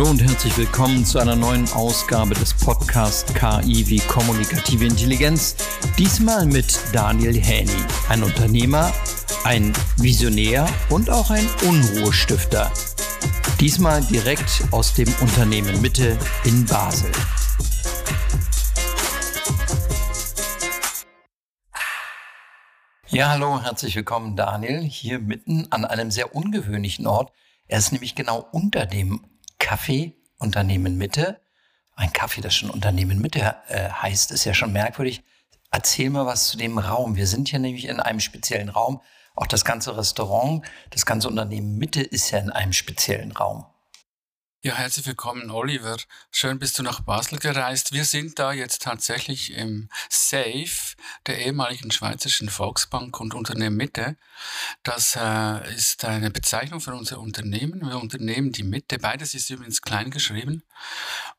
Hallo und herzlich willkommen zu einer neuen Ausgabe des Podcasts KI wie kommunikative Intelligenz. Diesmal mit Daniel Häni, ein Unternehmer, ein Visionär und auch ein Unruhestifter. Diesmal direkt aus dem Unternehmen Mitte in Basel. Ja, hallo, herzlich willkommen Daniel, hier mitten an einem sehr ungewöhnlichen Ort. Er ist nämlich genau unter dem Kaffee Unternehmen Mitte. Ein Kaffee, das schon Unternehmen Mitte äh, heißt, ist ja schon merkwürdig. Erzähl mal was zu dem Raum. Wir sind hier nämlich in einem speziellen Raum. Auch das ganze Restaurant, das ganze Unternehmen Mitte ist ja in einem speziellen Raum. Ja, herzlich willkommen, Oliver. Schön bist du nach Basel gereist. Wir sind da jetzt tatsächlich im Safe der ehemaligen Schweizerischen Volksbank und Unternehmen Mitte. Das äh, ist eine Bezeichnung für unser Unternehmen. Wir unternehmen die Mitte. Beides ist übrigens klein geschrieben.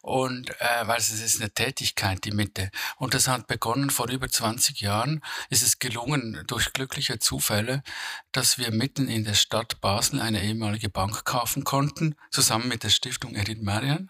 Und äh, weil es ist eine Tätigkeit, die Mitte. Und das hat begonnen vor über 20 Jahren. Ist es gelungen, durch glückliche Zufälle, dass wir mitten in der Stadt Basel eine ehemalige Bank kaufen konnten, zusammen mit der Stiftung Edith Marian.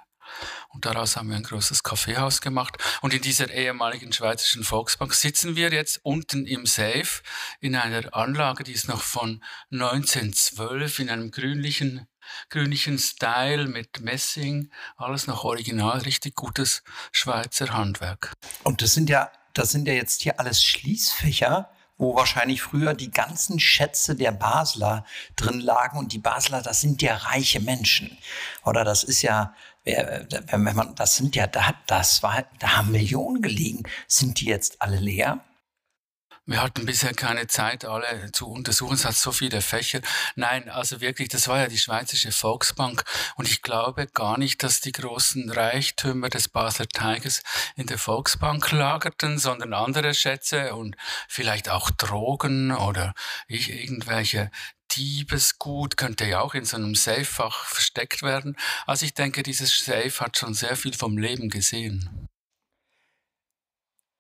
Und daraus haben wir ein großes Kaffeehaus gemacht. Und in dieser ehemaligen Schweizerischen Volksbank sitzen wir jetzt unten im Safe in einer Anlage, die ist noch von 1912 in einem grünlichen, grünlichen Style mit Messing. Alles noch original, richtig gutes Schweizer Handwerk. Und das sind ja, das sind ja jetzt hier alles Schließfächer wo wahrscheinlich früher die ganzen Schätze der Basler drin lagen. Und die Basler, das sind ja reiche Menschen. Oder das ist ja, wenn man, das sind ja, das war, da haben Millionen gelegen. Sind die jetzt alle leer? Wir hatten bisher keine Zeit, alle zu untersuchen. Es hat so viele Fächer. Nein, also wirklich, das war ja die Schweizerische Volksbank. Und ich glaube gar nicht, dass die großen Reichtümer des Basler Teiges in der Volksbank lagerten, sondern andere Schätze und vielleicht auch Drogen oder ich, irgendwelche Diebesgut könnte ja auch in so einem Safe-Fach versteckt werden. Also ich denke, dieses Safe hat schon sehr viel vom Leben gesehen.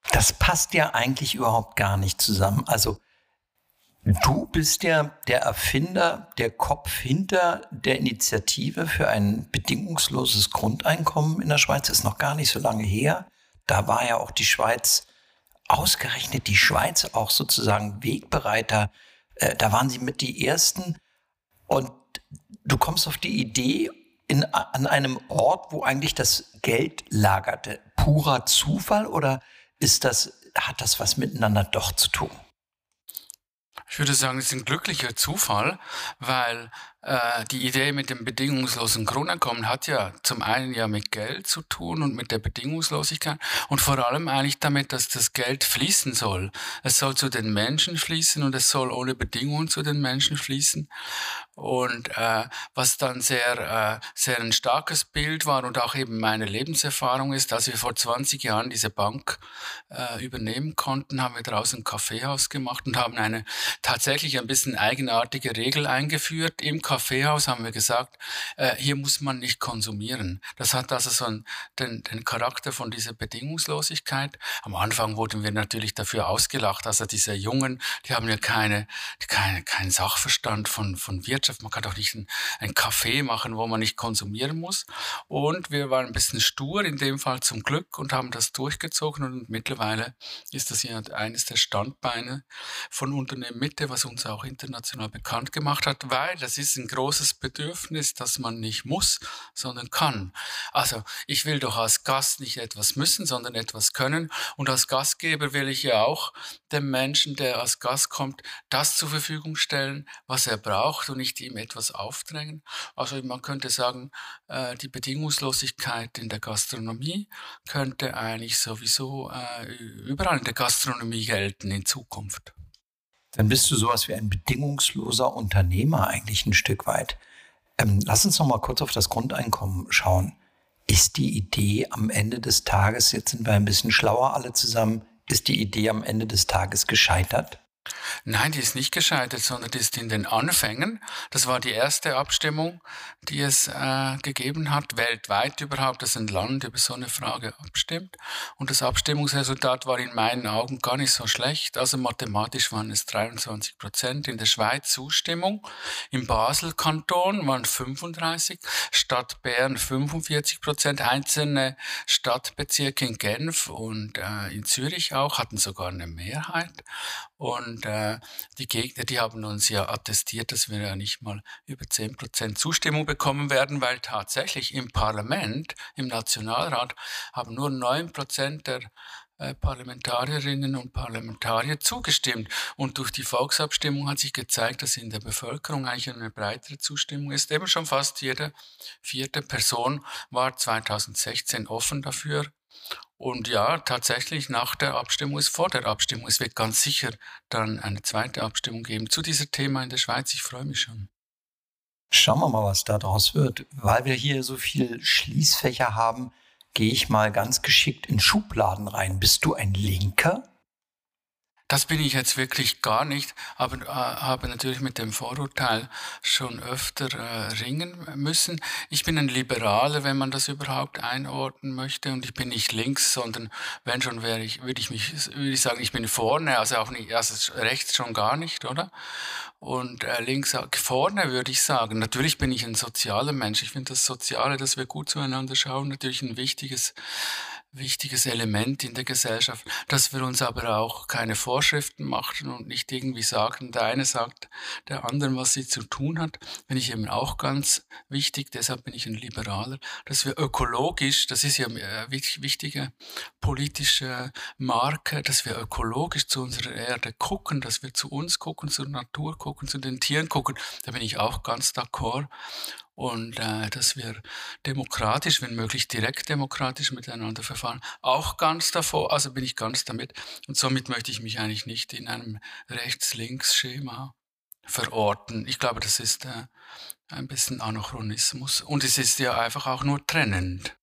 Das passt ja eigentlich überhaupt gar nicht zusammen. Also du bist ja der Erfinder, der Kopf hinter der Initiative für ein bedingungsloses Grundeinkommen in der Schweiz. Ist noch gar nicht so lange her. Da war ja auch die Schweiz ausgerechnet, die Schweiz auch sozusagen Wegbereiter. Äh, da waren sie mit die Ersten. Und du kommst auf die Idee, in, an einem Ort, wo eigentlich das Geld lagerte. Purer Zufall oder ist das, hat das was miteinander doch zu tun? Ich würde sagen, es ist ein glücklicher Zufall, weil äh, die Idee mit dem bedingungslosen Grundeinkommen hat ja zum einen ja mit Geld zu tun und mit der Bedingungslosigkeit und vor allem eigentlich damit, dass das Geld fließen soll. Es soll zu den Menschen fließen und es soll ohne Bedingungen zu den Menschen fließen. Und äh, was dann sehr, äh, sehr ein starkes Bild war und auch eben meine Lebenserfahrung ist, als wir vor 20 Jahren diese Bank äh, übernehmen konnten, haben wir draußen ein Kaffeehaus gemacht und haben eine tatsächlich ein bisschen eigenartige Regel eingeführt im Kaffeehaus haben wir gesagt, äh, hier muss man nicht konsumieren. Das hat also so einen, den, den Charakter von dieser Bedingungslosigkeit. Am Anfang wurden wir natürlich dafür ausgelacht, also diese Jungen, die haben ja keine, keine, keinen Sachverstand von, von Wirtschaft. Man kann doch nicht einen Kaffee machen, wo man nicht konsumieren muss. Und wir waren ein bisschen stur, in dem Fall zum Glück, und haben das durchgezogen. Und mittlerweile ist das ja eines der Standbeine von Unternehmen Mitte, was uns auch international bekannt gemacht hat, weil das ist ein großes Bedürfnis, dass man nicht muss, sondern kann. Also ich will doch als Gast nicht etwas müssen, sondern etwas können. Und als Gastgeber will ich ja auch dem Menschen, der als Gast kommt, das zur Verfügung stellen, was er braucht und nicht ihm etwas aufdrängen. Also man könnte sagen, äh, die Bedingungslosigkeit in der Gastronomie könnte eigentlich sowieso äh, überall in der Gastronomie gelten in Zukunft dann bist du sowas wie ein bedingungsloser Unternehmer eigentlich ein Stück weit. Ähm, lass uns noch mal kurz auf das Grundeinkommen schauen. Ist die Idee am Ende des Tages, jetzt sind wir ein bisschen schlauer alle zusammen, ist die Idee am Ende des Tages gescheitert? Nein, die ist nicht gescheitert, sondern die ist in den Anfängen. Das war die erste Abstimmung, die es äh, gegeben hat, weltweit überhaupt, dass ein Land über so eine Frage abstimmt. Und das Abstimmungsresultat war in meinen Augen gar nicht so schlecht. Also mathematisch waren es 23 Prozent. In der Schweiz Zustimmung. Im Basel-Kanton waren 35, Stadt Bern 45 Prozent. Einzelne Stadtbezirke in Genf und äh, in Zürich auch hatten sogar eine Mehrheit. Und äh, die Gegner, die haben uns ja attestiert, dass wir ja nicht mal über 10 Prozent Zustimmung bekommen werden, weil tatsächlich im Parlament, im Nationalrat, haben nur 9 Prozent der äh, Parlamentarierinnen und Parlamentarier zugestimmt. Und durch die Volksabstimmung hat sich gezeigt, dass in der Bevölkerung eigentlich eine breitere Zustimmung ist. Eben schon fast jede vierte Person war 2016 offen dafür, und ja, tatsächlich nach der Abstimmung ist vor der Abstimmung. Es wird ganz sicher dann eine zweite Abstimmung geben zu diesem Thema in der Schweiz. Ich freue mich schon. Schauen wir mal, was da draus wird. Weil wir hier so viel Schließfächer haben, gehe ich mal ganz geschickt in Schubladen rein. Bist du ein Linker? Das bin ich jetzt wirklich gar nicht, aber äh, habe natürlich mit dem Vorurteil schon öfter äh, ringen müssen. Ich bin ein Liberaler, wenn man das überhaupt einordnen möchte, und ich bin nicht links, sondern wenn schon wäre ich, würde ich mich, würde ich sagen, ich bin vorne, also auch nicht, also rechts schon gar nicht, oder? Und äh, links vorne würde ich sagen, natürlich bin ich ein sozialer Mensch. Ich finde das Soziale, dass wir gut zueinander schauen, natürlich ein wichtiges wichtiges Element in der Gesellschaft, dass wir uns aber auch keine Vorschriften machen und nicht irgendwie sagen, der eine sagt der anderen, was sie zu tun hat, bin ich eben auch ganz wichtig, deshalb bin ich ein Liberaler, dass wir ökologisch, das ist ja eine äh, wichtige politische Marke, dass wir ökologisch zu unserer Erde gucken, dass wir zu uns gucken, zur Natur gucken, zu den Tieren gucken, da bin ich auch ganz d'accord und äh, dass wir demokratisch, wenn möglich direkt demokratisch miteinander verfahren, auch ganz davor, also bin ich ganz damit. Und somit möchte ich mich eigentlich nicht in einem Rechts-Links-Schema verorten. Ich glaube, das ist äh, ein bisschen Anachronismus und es ist ja einfach auch nur trennend.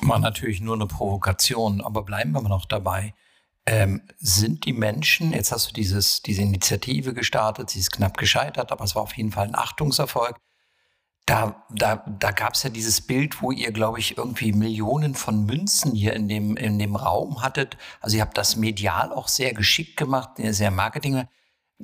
War natürlich nur eine Provokation, aber bleiben wir mal noch dabei. Ähm, sind die Menschen, jetzt hast du dieses, diese Initiative gestartet, sie ist knapp gescheitert, aber es war auf jeden Fall ein Achtungserfolg da, da, da gab es ja dieses Bild, wo ihr, glaube ich, irgendwie Millionen von Münzen hier in dem, in dem Raum hattet. Also ihr habt das medial auch sehr geschickt gemacht, sehr Marketing.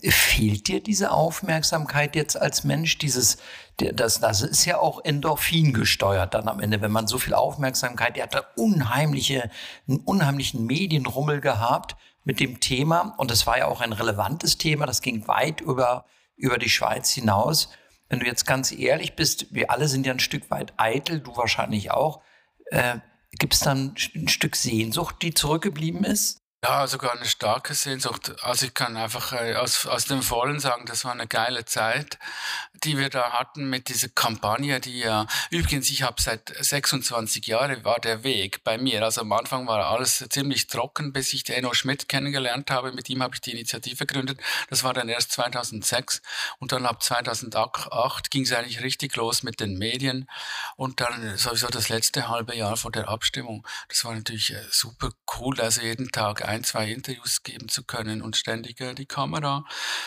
Fehlt dir diese Aufmerksamkeit jetzt als Mensch? Dieses, das, das ist ja auch Endorphin gesteuert dann am Ende, wenn man so viel Aufmerksamkeit, ihr habt da unheimliche, einen unheimlichen Medienrummel gehabt mit dem Thema. Und das war ja auch ein relevantes Thema. Das ging weit über, über die Schweiz hinaus wenn du jetzt ganz ehrlich bist, wir alle sind ja ein Stück weit eitel, du wahrscheinlich auch, äh, gibt es dann ein Stück Sehnsucht, die zurückgeblieben ist? Ja, sogar eine starke Sehnsucht. Also ich kann einfach äh, aus, aus dem Vollen sagen, das war eine geile Zeit, die wir da hatten mit dieser Kampagne, die ja, übrigens, ich habe seit 26 Jahren war der Weg bei mir. Also am Anfang war alles ziemlich trocken, bis ich den Enno Schmidt kennengelernt habe. Mit ihm habe ich die Initiative gegründet. Das war dann erst 2006 und dann ab 2008 ging es eigentlich richtig los mit den Medien und dann sowieso das letzte halbe Jahr vor der Abstimmung. Das war natürlich äh, super cool, also jeden Tag ein, zwei Interviews geben zu können und ständig die Kamera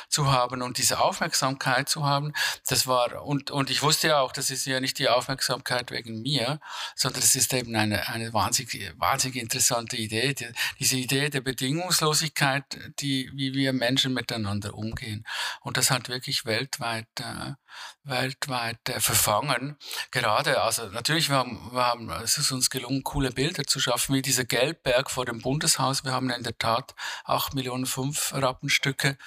zu haben und diese Aufmerksamkeit zu haben. Das war, und, und ich wusste ja auch, das ist ja nicht die Aufmerksamkeit wegen mir, sondern es ist eben eine, eine wahnsinnig, wahnsinnig interessante Idee. Die, diese Idee der Bedingungslosigkeit, die, wie wir Menschen miteinander umgehen. Und das hat wirklich weltweit, äh, weltweit äh, verfangen. Gerade, also natürlich, wir haben, wir haben, es ist uns gelungen, coole Bilder zu schaffen, wie dieser Geldberg vor dem Bundeshaus. Wir haben in der Tat 8 Millionen fünf Rappenstücke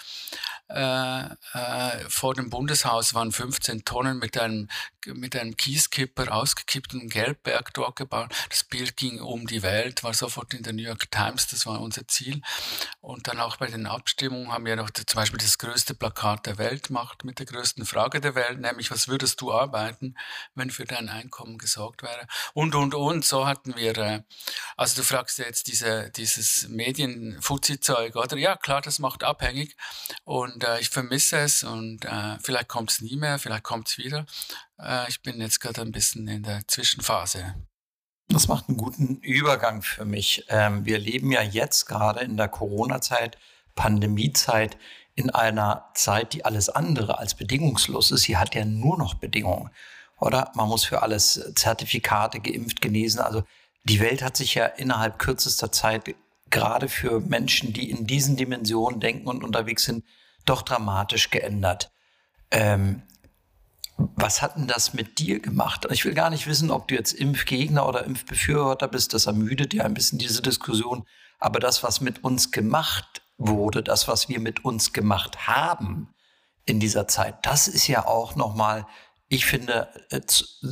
äh, äh, vor dem Bundeshaus waren 15 Tonnen mit einem, mit einem Kieskipper ausgekippten Geldberg dort gebaut. Das Bild ging um die Welt, war sofort in der New York Times, das war unser Ziel. Und dann auch bei den Abstimmungen haben wir noch zum Beispiel das größte Plakat der Welt gemacht mit der größten Frage der Welt, nämlich was würdest du arbeiten, wenn für dein Einkommen gesorgt wäre? Und, und, und, so hatten wir, äh, also du fragst jetzt diese, dieses Medien-Fuzzi-Zeug, oder? Ja, klar, das macht abhängig. Und äh, ich vermisse es und äh, vielleicht kommt es nie mehr, vielleicht kommt es wieder. Äh, ich bin jetzt gerade ein bisschen in der Zwischenphase. Das macht einen guten Übergang für mich. Ähm, wir leben ja jetzt gerade in der Corona-Zeit Pandemiezeit in einer Zeit, die alles andere als bedingungslos ist. Sie hat ja nur noch Bedingungen, oder? Man muss für alles Zertifikate geimpft, genesen. Also die Welt hat sich ja innerhalb kürzester Zeit gerade für Menschen, die in diesen Dimensionen denken und unterwegs sind, doch dramatisch geändert. Ähm, was hat denn das mit dir gemacht? Ich will gar nicht wissen, ob du jetzt Impfgegner oder Impfbefürworter bist. Das ermüdet ja ein bisschen diese Diskussion. Aber das, was mit uns gemacht wurde, das, was wir mit uns gemacht haben in dieser Zeit, das ist ja auch nochmal, ich finde, äh,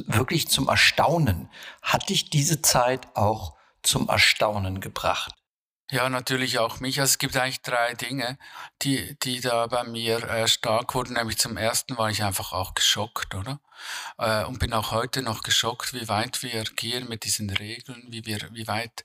wirklich zum Erstaunen. Hat dich diese Zeit auch zum Erstaunen gebracht? Ja, natürlich auch mich. Also es gibt eigentlich drei Dinge, die, die da bei mir äh, stark wurden. Nämlich zum ersten war ich einfach auch geschockt, oder? Äh, und bin auch heute noch geschockt, wie weit wir gehen mit diesen Regeln, wie wir, wie weit,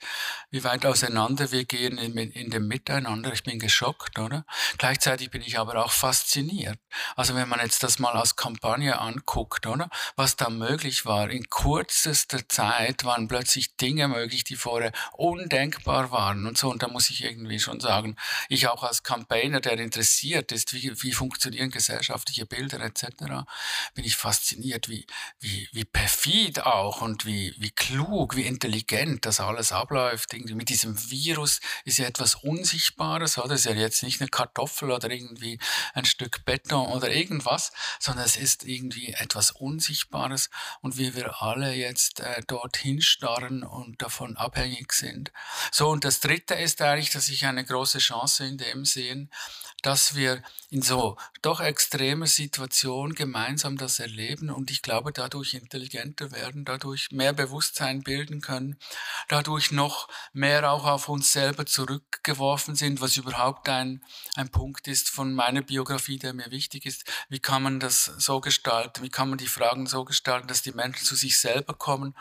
wie weit auseinander wir gehen in, in dem Miteinander. Ich bin geschockt, oder? Gleichzeitig bin ich aber auch fasziniert. Also wenn man jetzt das mal als Kampagne anguckt, oder? Was da möglich war. In kürzester Zeit waren plötzlich Dinge möglich, die vorher undenkbar waren und so. Und da muss ich irgendwie schon sagen, ich auch als Campaigner, der interessiert ist, wie, wie funktionieren gesellschaftliche Bilder etc., bin ich fasziniert fasziniert, wie, wie, wie perfid auch und wie, wie klug, wie intelligent das alles abläuft. Irgendwie mit diesem Virus ist ja etwas Unsichtbares, oder? Es ist ja jetzt nicht eine Kartoffel oder irgendwie ein Stück Beton oder irgendwas, sondern es ist irgendwie etwas Unsichtbares und wie wir alle jetzt äh, dorthin starren und davon abhängig sind. So, und das Dritte ist eigentlich, dass ich eine große Chance in dem sehen, dass wir in so doch extremer Situation gemeinsam das erleben und ich glaube dadurch intelligenter werden, dadurch mehr Bewusstsein bilden können, dadurch noch mehr auch auf uns selber zurückgeworfen sind, was überhaupt ein, ein Punkt ist von meiner Biografie, der mir wichtig ist. Wie kann man das so gestalten? Wie kann man die Fragen so gestalten, dass die Menschen zu sich selber kommen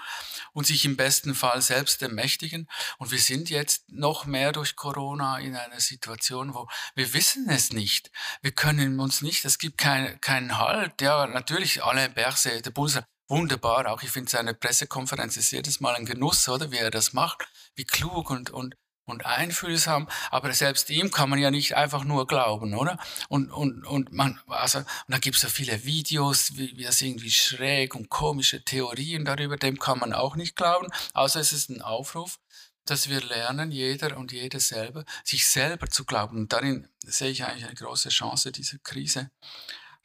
und sich im besten Fall selbst ermächtigen? Und wir sind jetzt noch mehr durch Corona in einer Situation, wo wir wissen es nicht. Wir können uns nicht, es gibt keinen Halt. Ja, natürlich, Alain Berset, der Bundesrat, wunderbar. Auch ich finde seine Pressekonferenz ist jedes Mal ein Genuss, oder? Wie er das macht, wie klug und, und, und einfühlsam. Aber selbst ihm kann man ja nicht einfach nur glauben, oder? Und, und, und man, also, und da gibt es so viele Videos, wie, wie das irgendwie schräg und komische Theorien darüber, dem kann man auch nicht glauben, außer es ist ein Aufruf dass wir lernen, jeder und jede selber, sich selber zu glauben. Und darin sehe ich eigentlich eine große Chance dieser Krise,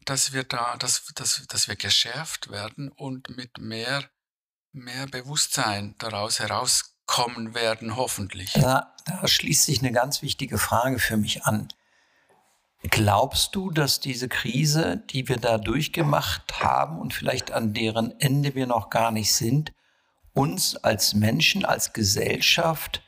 dass wir da, dass, dass, dass wir geschärft werden und mit mehr, mehr Bewusstsein daraus herauskommen werden, hoffentlich. Ja, da schließt sich eine ganz wichtige Frage für mich an. Glaubst du, dass diese Krise, die wir da durchgemacht haben und vielleicht an deren Ende wir noch gar nicht sind, uns als Menschen, als Gesellschaft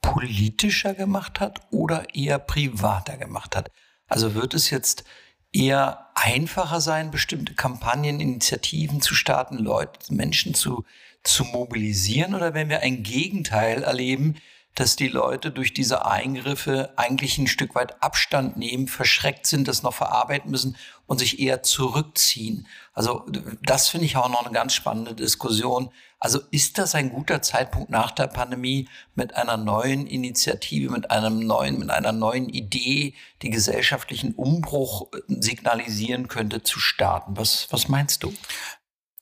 politischer gemacht hat oder eher privater gemacht hat. Also wird es jetzt eher einfacher sein, bestimmte Kampagnen, Initiativen zu starten, Leute, Menschen zu, zu mobilisieren? Oder wenn wir ein Gegenteil erleben, dass die Leute durch diese Eingriffe eigentlich ein Stück weit Abstand nehmen, verschreckt sind, das noch verarbeiten müssen und sich eher zurückziehen. Also das finde ich auch noch eine ganz spannende Diskussion. Also ist das ein guter Zeitpunkt nach der Pandemie mit einer neuen Initiative, mit einem neuen, mit einer neuen Idee, die gesellschaftlichen Umbruch signalisieren könnte, zu starten? Was, was meinst du?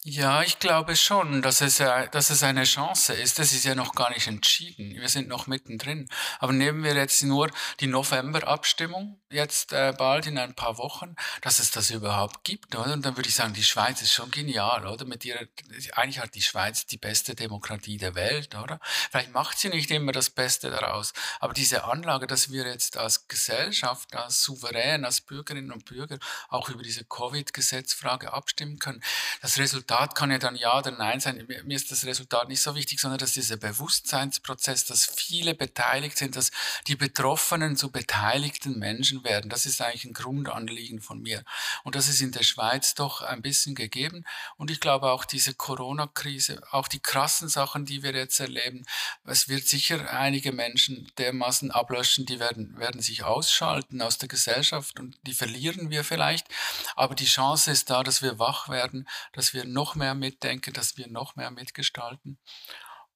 Ja, ich glaube schon, dass es, dass es eine Chance ist. Das ist ja noch gar nicht entschieden. Wir sind noch mittendrin. Aber nehmen wir jetzt nur die November-Abstimmung, jetzt äh, bald in ein paar Wochen, dass es das überhaupt gibt. Oder? Und dann würde ich sagen, die Schweiz ist schon genial, oder? Mit ihrer, eigentlich hat die Schweiz die beste Demokratie der Welt, oder? Vielleicht macht sie nicht immer das Beste daraus. Aber diese Anlage, dass wir jetzt als Gesellschaft, als Souverän, als Bürgerinnen und Bürger auch über diese Covid-Gesetzfrage abstimmen können, das Resultat Resultat kann ja dann ja oder nein sein. Mir ist das Resultat nicht so wichtig, sondern dass dieser Bewusstseinsprozess, dass viele beteiligt sind, dass die Betroffenen zu beteiligten Menschen werden. Das ist eigentlich ein Grundanliegen von mir. Und das ist in der Schweiz doch ein bisschen gegeben. Und ich glaube auch diese Corona-Krise, auch die krassen Sachen, die wir jetzt erleben, es wird sicher einige Menschen dermaßen ablöschen, die werden, werden sich ausschalten aus der Gesellschaft und die verlieren wir vielleicht. Aber die Chance ist da, dass wir wach werden, dass wir noch mehr mitdenken, dass wir noch mehr mitgestalten.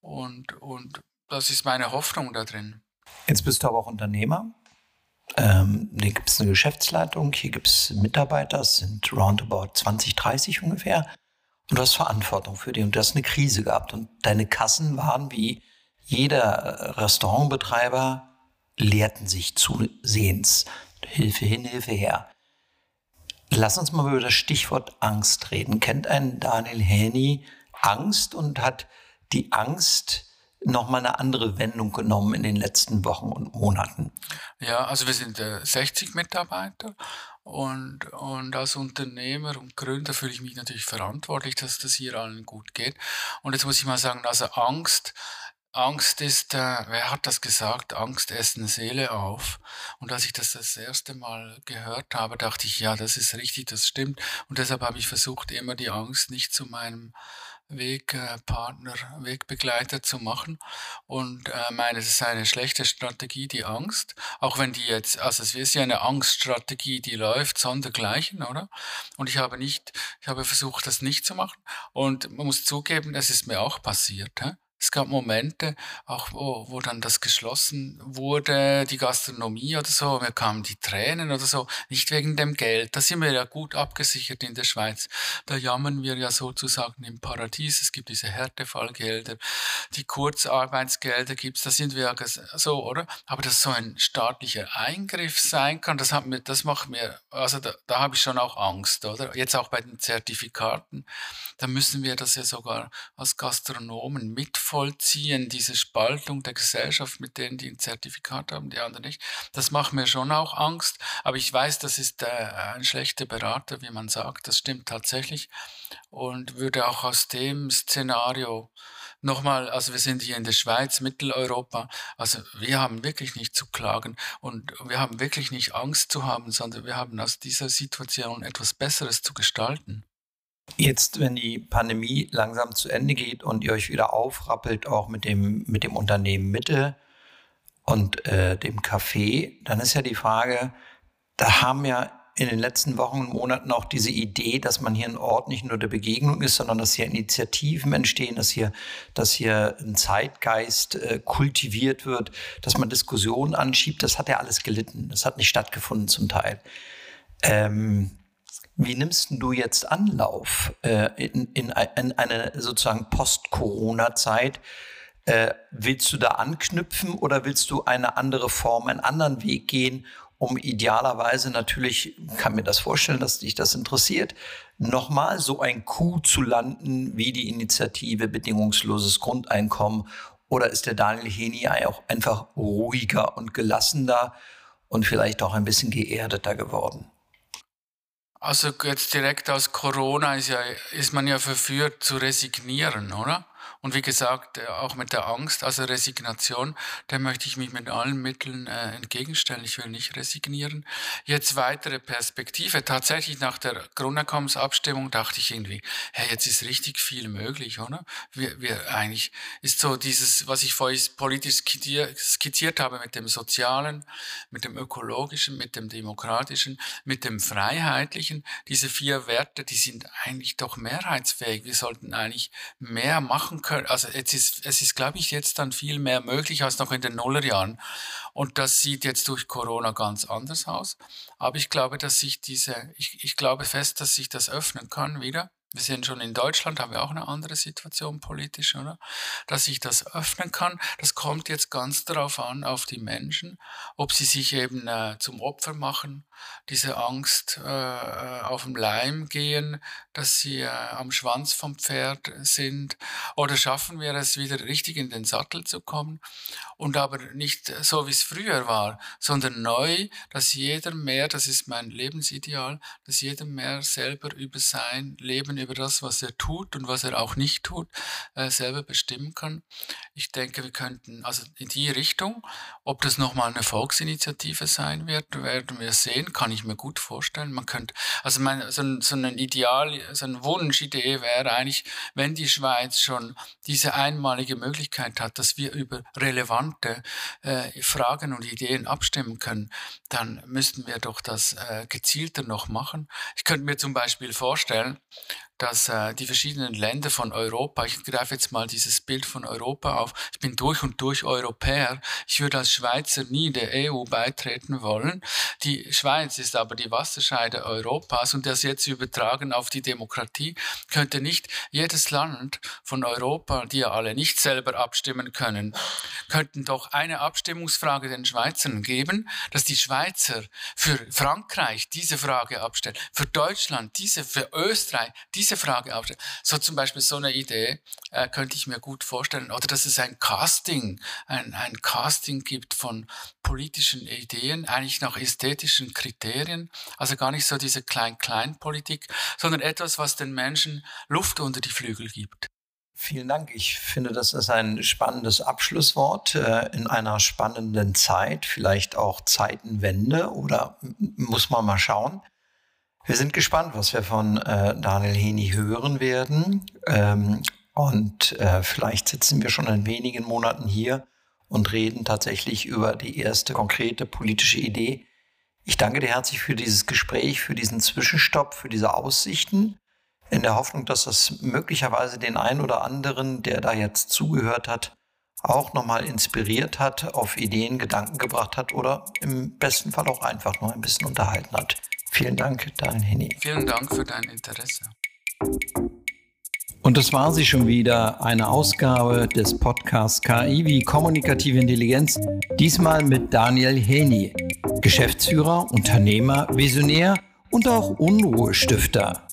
Und, und das ist meine Hoffnung da drin. Jetzt bist du aber auch Unternehmer. Ähm, hier gibt es eine Geschäftsleitung, hier gibt es Mitarbeiter, es sind roundabout 20, 30 ungefähr. Und du hast Verantwortung für die und du hast eine Krise gehabt. Und deine Kassen waren wie jeder Restaurantbetreiber, leerten sich zusehends. Hilfe hin, Hilfe her. Lass uns mal über das Stichwort Angst reden. Kennt ein Daniel Häni Angst und hat die Angst nochmal eine andere Wendung genommen in den letzten Wochen und Monaten? Ja, also wir sind äh, 60 Mitarbeiter und, und als Unternehmer und Gründer fühle ich mich natürlich verantwortlich, dass das hier allen gut geht. Und jetzt muss ich mal sagen, also Angst, Angst ist, äh, wer hat das gesagt? Angst essen Seele auf. Und als ich das das erste Mal gehört habe, dachte ich, ja, das ist richtig, das stimmt. Und deshalb habe ich versucht, immer die Angst nicht zu meinem Wegpartner, Wegbegleiter zu machen. Und äh, meine, es ist eine schlechte Strategie, die Angst. Auch wenn die jetzt, also es ist ja eine Angststrategie, die läuft, sondergleichen, oder? Und ich habe nicht, ich habe versucht, das nicht zu machen. Und man muss zugeben, es ist mir auch passiert. Hä? Es gab Momente, auch wo, wo dann das geschlossen wurde, die Gastronomie oder so, mir kamen die Tränen oder so, nicht wegen dem Geld. Da sind wir ja gut abgesichert in der Schweiz. Da jammern wir ja sozusagen im Paradies. Es gibt diese Härtefallgelder, die Kurzarbeitsgelder gibt's. Da sind wir ja so, oder? Aber dass so ein staatlicher Eingriff sein kann, das hat mir, das macht mir, also da, da habe ich schon auch Angst, oder? Jetzt auch bei den Zertifikaten, da müssen wir das ja sogar als Gastronomen mitfahren nachvollziehen, diese Spaltung der Gesellschaft mit denen, die ein Zertifikat haben, die anderen nicht. Das macht mir schon auch Angst, aber ich weiß, das ist äh, ein schlechter Berater, wie man sagt, das stimmt tatsächlich und würde auch aus dem Szenario nochmal, also wir sind hier in der Schweiz, Mitteleuropa, also wir haben wirklich nicht zu klagen und wir haben wirklich nicht Angst zu haben, sondern wir haben aus dieser Situation etwas Besseres zu gestalten. Jetzt, wenn die Pandemie langsam zu Ende geht und ihr euch wieder aufrappelt, auch mit dem, mit dem Unternehmen Mitte und äh, dem Café, dann ist ja die Frage, da haben ja in den letzten Wochen und Monaten auch diese Idee, dass man hier ein Ort nicht nur der Begegnung ist, sondern dass hier Initiativen entstehen, dass hier, dass hier ein Zeitgeist äh, kultiviert wird, dass man Diskussionen anschiebt. Das hat ja alles gelitten. Das hat nicht stattgefunden zum Teil. Ähm, wie nimmst du jetzt Anlauf äh, in, in, in, eine sozusagen Post-Corona-Zeit? Äh, willst du da anknüpfen oder willst du eine andere Form, einen anderen Weg gehen, um idealerweise natürlich, kann mir das vorstellen, dass dich das interessiert, nochmal so ein Coup zu landen wie die Initiative Bedingungsloses Grundeinkommen? Oder ist der Daniel Heni auch einfach ruhiger und gelassener und vielleicht auch ein bisschen geerdeter geworden? Also jetzt direkt aus Corona ist, ja, ist man ja verführt zu resignieren, oder? Und wie gesagt, äh, auch mit der Angst, also Resignation, der möchte ich mich mit allen Mitteln äh, entgegenstellen. Ich will nicht resignieren. Jetzt weitere Perspektive. Tatsächlich nach der Grundeinkommensabstimmung dachte ich irgendwie, hey, jetzt ist richtig viel möglich, oder? Wir, wir eigentlich ist so dieses, was ich vorhin politisch skizziert habe mit dem Sozialen, mit dem Ökologischen, mit dem Demokratischen, mit dem Freiheitlichen. Diese vier Werte, die sind eigentlich doch mehrheitsfähig. Wir sollten eigentlich mehr machen können können, also jetzt ist, es ist, glaube ich, jetzt dann viel mehr möglich als noch in den Nullerjahren. Und das sieht jetzt durch Corona ganz anders aus. Aber ich glaube, dass sich diese, ich, ich glaube fest, dass sich das öffnen kann wieder. Wir sehen schon in Deutschland haben wir auch eine andere Situation politisch, oder? Dass sich das öffnen kann. Das kommt jetzt ganz darauf an, auf die Menschen, ob sie sich eben äh, zum Opfer machen, diese Angst äh, äh auf dem Leim gehen, dass sie äh, am Schwanz vom Pferd sind, oder schaffen wir es wieder richtig in den Sattel zu kommen und aber nicht so, wie es früher war, sondern neu, dass jeder mehr, das ist mein Lebensideal, dass jeder mehr selber über sein Leben, über das, was er tut und was er auch nicht tut, äh, selber bestimmen kann. Ich denke, wir könnten also in die Richtung, ob das nochmal eine Volksinitiative sein wird, werden wir sehen, kann ich mir gut vorstellen. Man könnte, also mein, so, ein, so ein Ideal, so eine Wunschidee wäre eigentlich, wenn die Schweiz schon diese einmalige Möglichkeit hat, dass wir über relevant relevante äh, Fragen und Ideen abstimmen können, dann müssten wir doch das äh, gezielter noch machen. Ich könnte mir zum Beispiel vorstellen, dass äh, die verschiedenen Länder von Europa, ich greife jetzt mal dieses Bild von Europa auf, ich bin durch und durch Europäer, ich würde als Schweizer nie der EU beitreten wollen. Die Schweiz ist aber die Wasserscheide Europas und das jetzt übertragen auf die Demokratie, könnte nicht jedes Land von Europa, die ja alle nicht selber abstimmen können, könnten doch eine Abstimmungsfrage den Schweizern geben, dass die Schweizer für Frankreich diese Frage abstellen, für Deutschland diese, für Österreich diese Frage aufstellen. So zum Beispiel so eine Idee äh, könnte ich mir gut vorstellen. Oder dass es ein Casting, ein, ein Casting gibt von politischen Ideen, eigentlich nach ästhetischen Kriterien. Also gar nicht so diese Klein-Klein-Politik, sondern etwas, was den Menschen Luft unter die Flügel gibt. Vielen Dank. Ich finde, das ist ein spannendes Abschlusswort äh, in einer spannenden Zeit, vielleicht auch Zeitenwende oder muss man mal schauen. Wir sind gespannt, was wir von äh, Daniel Heni hören werden. Ähm, und äh, vielleicht sitzen wir schon in wenigen Monaten hier und reden tatsächlich über die erste konkrete politische Idee. Ich danke dir herzlich für dieses Gespräch, für diesen Zwischenstopp, für diese Aussichten, in der Hoffnung, dass das möglicherweise den einen oder anderen, der da jetzt zugehört hat, auch nochmal inspiriert hat, auf Ideen, Gedanken gebracht hat oder im besten Fall auch einfach nur ein bisschen unterhalten hat. Vielen Dank, Daniel Henny. Vielen Dank für dein Interesse. Und das war sie schon wieder, eine Ausgabe des Podcasts KI wie kommunikative Intelligenz, diesmal mit Daniel Heni, Geschäftsführer, Unternehmer, Visionär und auch Unruhestifter.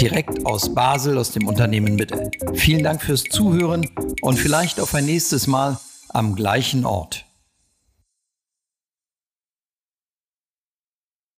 Direkt aus Basel, aus dem Unternehmen Mitte. Vielen Dank fürs Zuhören und vielleicht auf ein nächstes Mal am gleichen Ort.